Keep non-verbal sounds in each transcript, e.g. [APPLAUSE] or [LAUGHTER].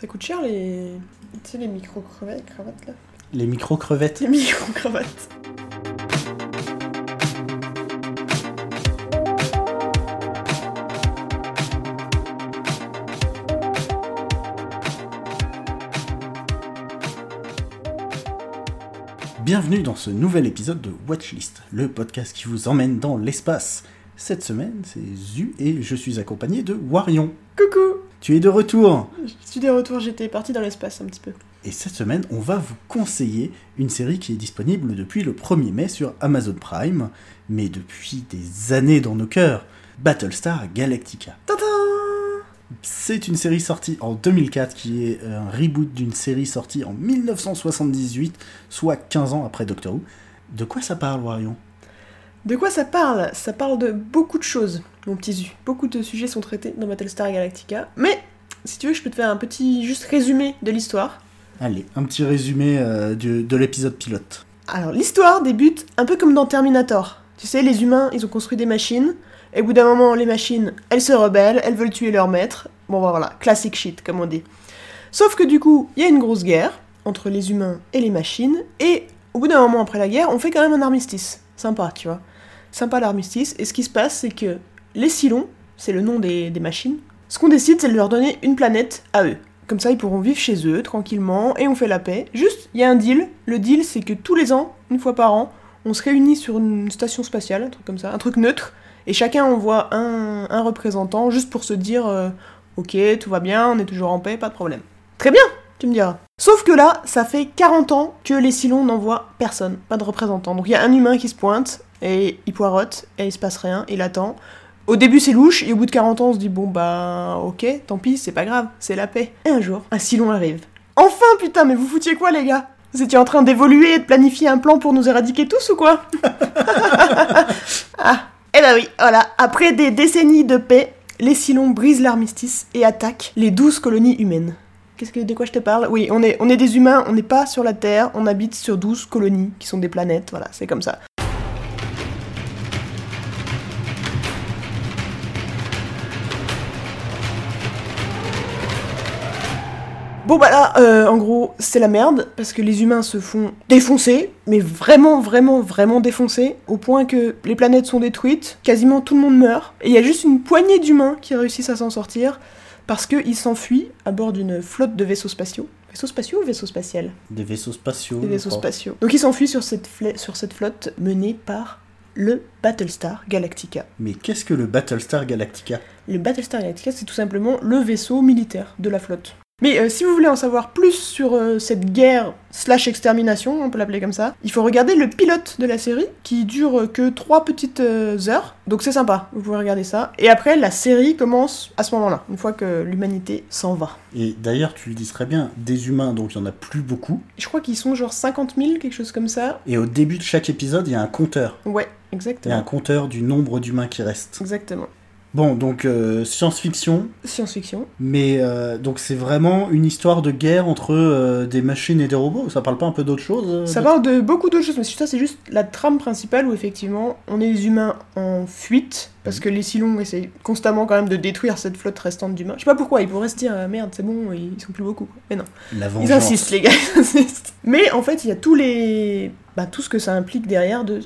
Ça coûte cher les. Tu sais, les micro-cravates là Les micro-crevettes. Les micro-cravates. Bienvenue dans ce nouvel épisode de Watchlist, le podcast qui vous emmène dans l'espace. Cette semaine, c'est Zu et je suis accompagné de Warion. Coucou Tu es de retour Je suis de retour, j'étais parti dans l'espace un petit peu. Et cette semaine, on va vous conseiller une série qui est disponible depuis le 1er mai sur Amazon Prime, mais depuis des années dans nos cœurs, Battlestar Galactica. C'est une série sortie en 2004 qui est un reboot d'une série sortie en 1978, soit 15 ans après Doctor Who. De quoi ça parle, Warion? De quoi ça parle? Ça parle de beaucoup de choses, mon petit Zu. Beaucoup de sujets sont traités dans Battlestar Galactica. Mais, si tu veux, je peux te faire un petit juste résumé de l'histoire. Allez, un petit résumé euh, du- de l'épisode pilote. Alors, l'histoire débute un peu comme dans Terminator. Tu sais, les humains, ils ont construit des machines, et au bout d'un moment, les machines, elles se rebellent, elles veulent tuer leur maître. Bon, voilà, classic shit, comme on dit. Sauf que du coup, il y a une grosse guerre entre les humains et les machines, et au bout d'un moment après la guerre, on fait quand même un armistice. Sympa, tu vois. Sympa l'armistice, et ce qui se passe, c'est que les Cylons, c'est le nom des, machines, ce qu'on décide, c'est de leur donner une planète à eux. Comme ça, ils pourront vivre chez eux, tranquillement, et on fait la paix. Juste, il y a un deal. Le deal, c'est que tous les ans, une fois par an, on se réunit sur une station spatiale, un truc comme ça, un truc neutre, et chacun envoie un, un représentant, juste pour se dire euh, Ok, tout va bien, on est toujours en paix, pas de problème. Très bien, tu me diras. Sauf que là, ça fait 40 ans que les Cylons n'envoient personne, pas de représentant. Donc il y a un humain qui se pointe, et il poirote, et il se passe rien, il attend. Au début, c'est louche, et au bout de 40 ans, on se dit bon bah ok, tant pis, c'est pas grave, c'est la paix. Et un jour, un Cylon arrive. Enfin, putain, mais vous foutiez quoi, les gars? Vous étiez en train d'évoluer et de planifier un plan pour nous éradiquer tous ou quoi? Ah, eh ben oui, voilà. Après des décennies de paix, les Cylons brisent l'armistice et attaquent les douze colonies humaines. Qu'est-ce que de quoi je te parle? Oui, on est, on est des humains, on n'est pas sur la Terre, on habite sur 12 colonies qui sont des planètes, voilà, c'est comme ça. Bon bah là, euh, en gros, c'est la merde, parce que les humains se font défoncer, mais vraiment, vraiment, vraiment défoncer, au point que les planètes sont détruites, quasiment tout le monde meurt, et il y a juste une poignée d'humains qui réussissent à s'en sortir, parce qu'ils s'enfuient à bord d'une flotte de vaisseaux spatiaux. Vaisseaux spatiaux ou vaisseaux spatials Des vaisseaux spatiaux. Des vaisseaux spatiaux. Donc ils s'enfuient sur sur cette flotte menée par le Battlestar Galactica. Mais qu'est-ce que le Battlestar Galactica? Le Battlestar Galactica, c'est tout simplement le vaisseau militaire de la flotte. Mais euh, si vous voulez en savoir plus sur euh, cette guerre slash extermination, on peut l'appeler comme ça, il faut regarder le pilote de la série, qui dure euh, que 3 petites euh, heures. Donc c'est sympa, vous pouvez regarder ça. Et après, la série commence à ce moment-là, une fois que l'humanité s'en va. Et d'ailleurs, tu le dis très bien, des humains, donc il y en a plus beaucoup. Je crois qu'ils sont genre 50 000, quelque chose comme ça. Et au début de chaque épisode, il y a un compteur. Ouais, Il y a un exactement. compteur du nombre d'humains qui restent. Exactement. Bon, donc euh, science-fiction, Science-fiction. mais euh, donc c'est vraiment une histoire de guerre entre euh, des machines et des robots. Ça parle pas un peu d'autre chose Ça parle de beaucoup d'autres choses, mais ça c'est juste la trame principale où effectivement on est des humains en fuite, parce que les Cylons essayent constamment quand même de détruire cette flotte restante d'humains. Je sais pas pourquoi, ils pourraient se dire merde c'est bon, ils sont plus beaucoup. Mais non, La ils insistent les gars, [LAUGHS] ils insistent. Mais en fait il y a tous les... Bah, tout ce que ça implique derrière de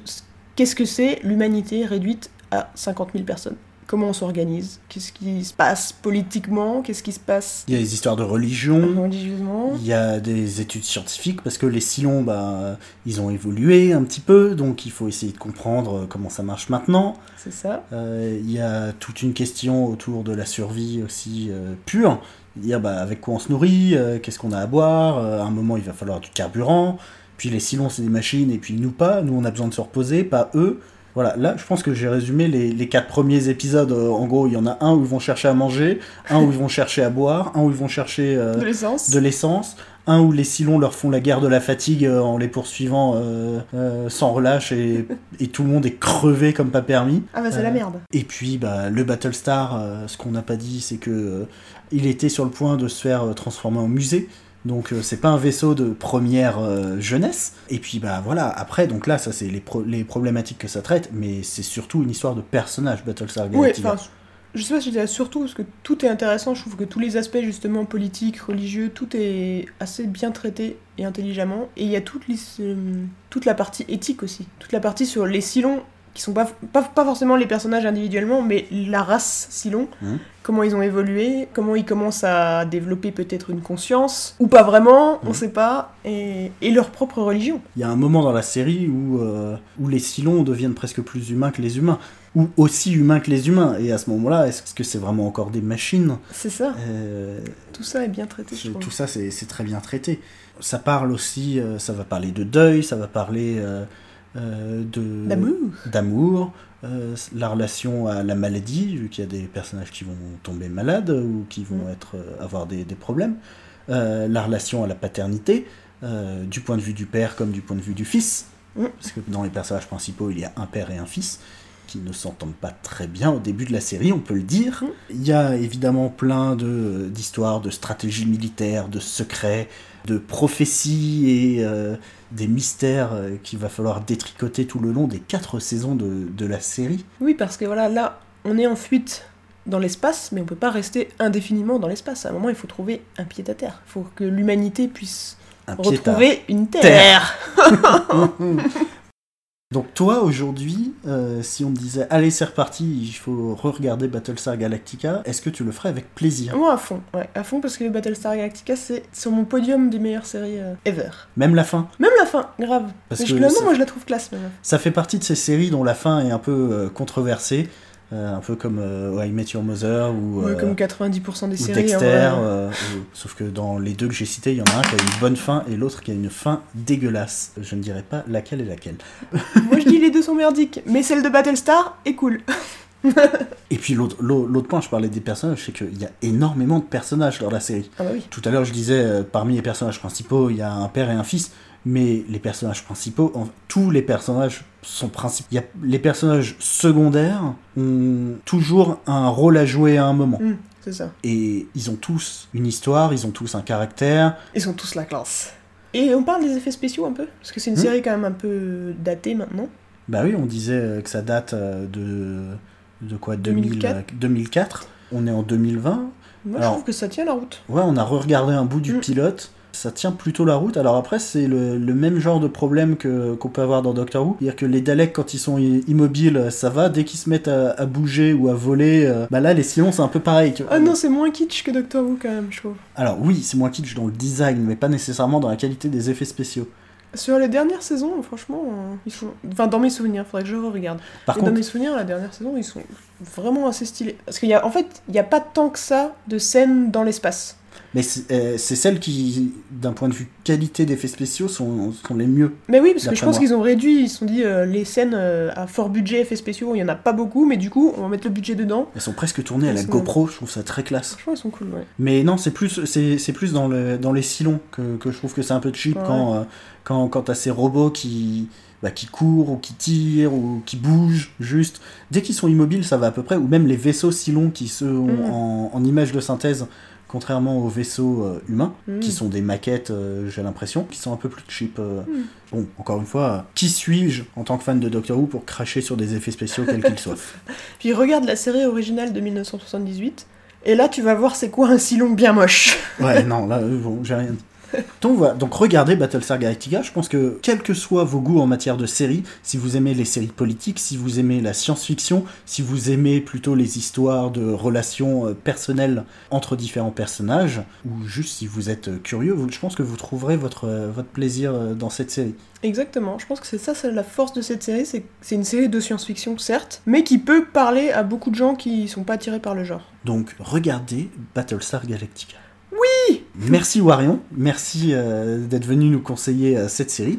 qu'est-ce que c'est l'humanité réduite à 50 000 personnes. Comment on s'organise? Qu'est-ce qui se passe politiquement? Qu'est-ce qui se passe? Il y a des histoires de religion. religieusement Il y a des études scientifiques parce que les Cylons, bah, ils ont évolué un petit peu, donc il faut essayer de comprendre euh, comment ça marche maintenant. C'est ça Euh, il y a toute une question autour de la survie aussi euh, pure. Dire bah, avec quoi on se nourrit, euh, qu'est-ce qu'on a à boire. à un moment, il va falloir du carburant. Puis les Cylons, c'est des machines, et puis nous pas. Nous, on a besoin de se reposer, pas eux. Voilà, là, je pense que j'ai résumé les, les quatre premiers épisodes. Euh, en gros, il y en a un où ils vont chercher à manger, un où ils vont chercher à boire, un où ils vont chercher euh, De l'essence un où les Cylons leur font la guerre de la fatigue euh, en les poursuivant euh, euh, sans relâche et, et tout le monde est crevé comme pas permis. Ah bah c'est la merde. Et puis bah, le Battlestar, ce qu'on n'a pas dit, c'est que il était sur le point de se faire transformer en musée. Donc euh, c'est pas un vaisseau de première euh, jeunesse. Et puis bah voilà, après, donc là, ça c'est les, les problématiques que ça traite, mais c'est surtout une histoire de personnage Battlestar Oui, Galactica. enfin, je sais pas si je dirais surtout parce que tout est intéressant. Je trouve que tous les aspects justement politiques, religieux, tout est assez bien traité et intelligemment. Et il y a toute, euh, toute la partie éthique aussi, toute la partie sur les Silons qui sont pas, pas, pas forcément les personnages individuellement, mais la race Silon, Mhm. comment ils ont évolué, comment ils commencent à développer peut-être une conscience, ou pas vraiment, on Mhm. sait pas, et, et leur propre religion. Il y a un moment dans la série où, euh, où les Silons deviennent presque plus humains que les humains, ou aussi humains que les humains. Et à ce moment-là, est-ce que c'est vraiment encore des machines? C'est ça, Euh, tout ça est bien traité, je trouve. Tout ça, c'est très bien traité. Ça parle aussi, euh, ça va parler de deuil, ça va parler D'amour. d'amour, euh, la relation à la maladie, vu qu'il y a des personnages qui vont tomber malades ou qui vont Mm. être, euh, avoir des, des problèmes, Euh, la relation à la paternité, euh, du point de vue du père comme du point de vue du fils, Mm. parce que dans les personnages principaux, il y a un père et un fils qui ne s'entendent pas très bien au début de la série, on peut le dire. Mm. Il y a évidemment plein d'histoires, de stratégies militaires, de secrets, de prophéties et euh, des mystères euh, qu'il va falloir détricoter tout le long des quatre saisons de, de la série. Oui, parce que voilà, là, on est en fuite dans l'espace, mais on peut pas rester indéfiniment dans l'espace. À un moment, il faut trouver un pied à terre. Il faut que l'humanité puisse Un retrouver une terre. terre. [LAUGHS] Donc toi aujourd'hui, euh, si on te disait allez c'est reparti, il faut re-regarder Battlestar Galactica, est-ce que tu le ferais avec plaisir? Moi, à fond, ouais, à fond, parce que Battlestar Galactica, c'est sur mon podium des meilleures séries euh, ever. Même la fin? Même la fin, grave. Parce Mais que je, non, moi, je la trouve classe, même. Ça fait partie de ces séries dont la fin est un peu euh, controversée, un peu comme euh, I Met Your Mother ou, Ouais, euh, comme 90% des ou séries. Dexter, hein, ouais. euh, ou- sauf que dans les deux que j'ai cités, il y en a un qui a une bonne fin et l'autre qui a une fin dégueulasse. Je ne dirais pas laquelle est laquelle. [LAUGHS] Moi, je dis les deux sont merdiques, mais celle de Battlestar est cool. [LAUGHS] Et puis l'autre point, je parlais des personnages, c'est qu'il y a énormément de personnages dans la série. Ah bah oui. Tout à l'heure, je disais, euh, parmi les personnages principaux, il y a un père et un fils, mais les personnages principaux, en- tous les personnages sont principaux. Les personnages secondaires ont toujours un rôle à jouer à un moment. Hmm, c'est ça. Et ils ont tous une histoire, ils ont tous un caractère. Ils sont tous la classe. Et on parle des effets spéciaux un peu Parce que c'est une Hmm. série quand même un peu datée maintenant. Bah oui, on disait euh, que ça date euh, de, de quoi 2000, 2004. euh, 2004. On est en 2020. Moi, Alors- je trouve que ça tient la route. Ouais, on a re-regardé un bout du Mm. pilote. Ça tient plutôt la route. Alors après, c'est le, le même genre de problème que qu'on peut avoir dans Doctor Who. C'est-à-dire que les Daleks, quand ils sont immobiles, ça va. Dès qu'ils se mettent à, à bouger ou à voler, euh, bah là, les Silons, c'est un peu pareil. tu vois. Ah non, c'est moins kitsch que Doctor Who quand même, je trouve. Alors oui, c'est moins kitsch dans le design, mais pas nécessairement dans la qualité des effets spéciaux. Sur les dernières saisons, franchement, euh, ils sont. Enfin, dans mes souvenirs, faudrait que je regarde. Par Et dans contre, mes souvenirs, la dernière saison, ils sont vraiment assez stylés. Parce qu'il y a, en fait, il n'y a pas tant que ça de scènes dans l'espace. Mais c'est euh, c'est celles qui, d'un point de vue qualité d'effets spéciaux, sont, sont les mieux. Mais oui, parce que je pense qu'ils ont réduit, ils se sont dit, euh, les scènes euh, à fort budget, effets spéciaux, il n'y en a pas beaucoup, mais du coup, on va mettre le budget dedans. Elles sont presque tournées à la Elles GoPro. Je trouve ça très classe. Franchement, ils sont cool, ouais. Mais non, c'est plus, c'est, plus dans, le, dans les silons que, que je trouve que c'est un peu cheap Ouais. quand, quand, quand t'as ces robots qui, bah, qui courent ou qui tirent ou qui bougent juste. Dès qu'ils sont immobiles, ça va à peu près. Ou même les vaisseaux silons qui sont Mhm. en, en images de synthèse, contrairement aux vaisseaux euh, humains, Mhm. qui sont des maquettes, euh, j'ai l'impression, qui sont un peu plus cheap. euh. Mhm. Bon, encore une fois, qui suis-je en tant que fan de Doctor Who pour cracher sur des effets spéciaux quels qu'ils soient? [LAUGHS] Puis regarde la série originale de 1978, et là, tu vas voir c'est quoi un silon bien moche? Ouais, non, là, bon, j'ai rien dit. Donc voilà, donc regardez Battlestar Galactica, je pense que quels que soient vos goûts en matière de séries, si vous aimez les séries politiques, si vous aimez la science-fiction, si vous aimez plutôt les histoires de relations euh, personnelles entre différents personnages, ou juste si vous êtes euh, curieux, je pense que vous trouverez votre, euh, votre plaisir dans cette série. Exactement, je pense que c'est ça, c'est la force de cette série, c'est une série de science-fiction, certes, mais qui peut parler à beaucoup de gens qui sont pas attirés par le genre. Donc regardez Battlestar Galactica. Merci Warion, merci euh, d'être venu nous conseiller euh, cette série.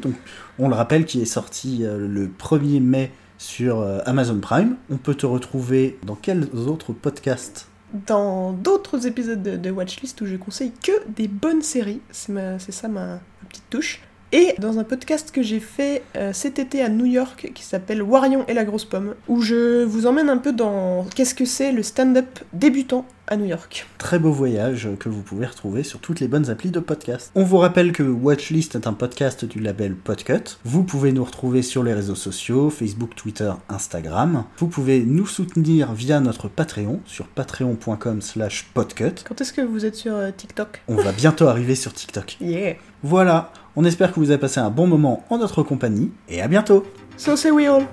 On le rappelle qui est sorti euh, le 1er mai sur Amazon Prime. On peut te retrouver dans quels autres podcasts? Dans d'autres épisodes de, Watchlist où je conseille que des bonnes séries, c'est ça ma, ma petite touche. Et dans un podcast que j'ai fait cet été à New York qui s'appelle Warion et la grosse pomme, où je vous emmène un peu dans qu'est-ce que c'est le stand-up débutant à New York. Très beau voyage que vous pouvez retrouver sur toutes les bonnes applis de podcast. On vous rappelle que Watchlist est un podcast du label Podcut. Vous pouvez nous retrouver sur les réseaux sociaux, Facebook, Twitter, Instagram. Vous pouvez nous soutenir via notre Patreon sur patreon.com slash podcut. Quand est-ce que vous êtes sur euh, TikTok? On va bientôt arriver sur TikTok. [LAUGHS] Yeah. Voilà, on espère que vous avez passé un bon moment en notre compagnie et à bientôt So say we all.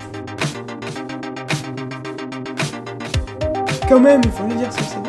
Quand même, il faut le dire, so say.